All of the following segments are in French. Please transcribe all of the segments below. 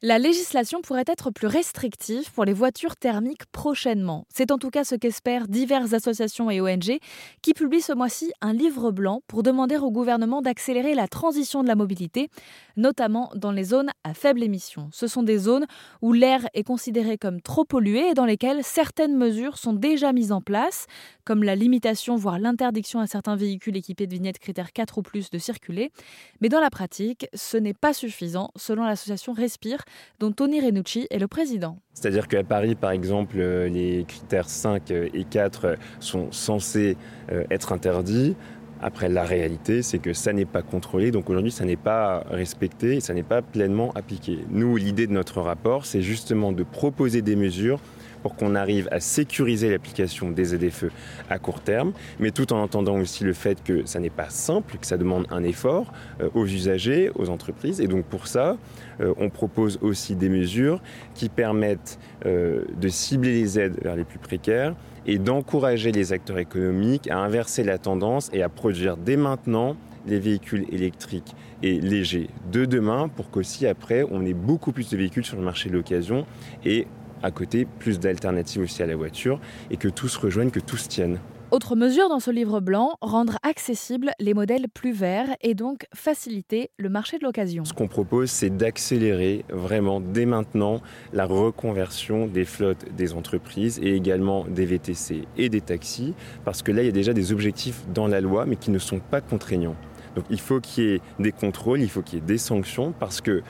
La législation pourrait être plus restrictive pour les voitures thermiques prochainement. C'est en tout cas ce qu'espèrent diverses associations et ONG qui publient ce mois-ci un livre blanc pour demander au gouvernement d'accélérer la transition de la mobilité, notamment dans les zones à faible émission. Ce sont des zones où l'air est considéré comme trop pollué et dans lesquelles certaines mesures sont déjà mises en place, comme la limitation voire l'interdiction à certains véhicules équipés de vignettes critères 4 ou plus de circuler. Mais dans la pratique, ce n'est pas suffisant selon l'association Respire dont Tony Renucci est le président. C'est-à-dire qu'à Paris, par exemple, euh, les critères 5 et 4 sont censés euh, être interdits. Après, la réalité, c'est que ça n'est pas contrôlé, donc aujourd'hui, ça n'est pas respecté et ça n'est pas pleinement appliqué. Nous, l'idée de notre rapport, c'est justement de proposer des mesures pour qu'on arrive à sécuriser l'application des ZFE à court terme, mais tout en entendant aussi le fait que ça n'est pas simple, que ça demande un effort euh, aux usagers, aux entreprises. Et donc pour ça, euh, on propose aussi des mesures qui permettent euh, de cibler les aides vers les plus précaires et d'encourager les acteurs économiques à inverser la tendance et à produire dès maintenant les véhicules électriques et légers de demain pour qu'aussi après on ait beaucoup plus de véhicules sur le marché de l'occasion et à côté plus d'alternatives aussi à la voiture et que tout se rejoigne, que tout se tienne. Autre mesure dans ce livre blanc, rendre accessibles les modèles plus verts et donc faciliter le marché de l'occasion. Ce qu'on propose, c'est d'accélérer vraiment dès maintenant la reconversion des flottes des entreprises et également des VTC et des taxis, parce que là, il y a déjà des objectifs dans la loi, mais qui ne sont pas contraignants. Donc il faut qu'il y ait des contrôles, il faut qu'il y ait des sanctions, parce que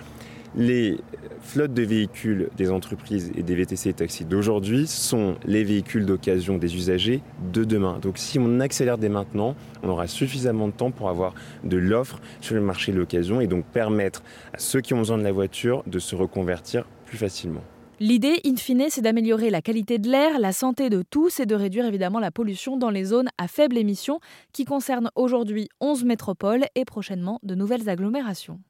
les flottes de véhicules des entreprises et des VTC et taxis d'aujourd'hui sont les véhicules d'occasion des usagers de demain. Donc si on accélère dès maintenant, on aura suffisamment de temps pour avoir de l'offre sur le marché de l'occasion et donc permettre à ceux qui ont besoin de la voiture de se reconvertir plus facilement. L'idée, in fine, c'est d'améliorer la qualité de l'air, la santé de tous et de réduire évidemment la pollution dans les zones à faible émission qui concernent aujourd'hui 11 métropoles et prochainement de nouvelles agglomérations.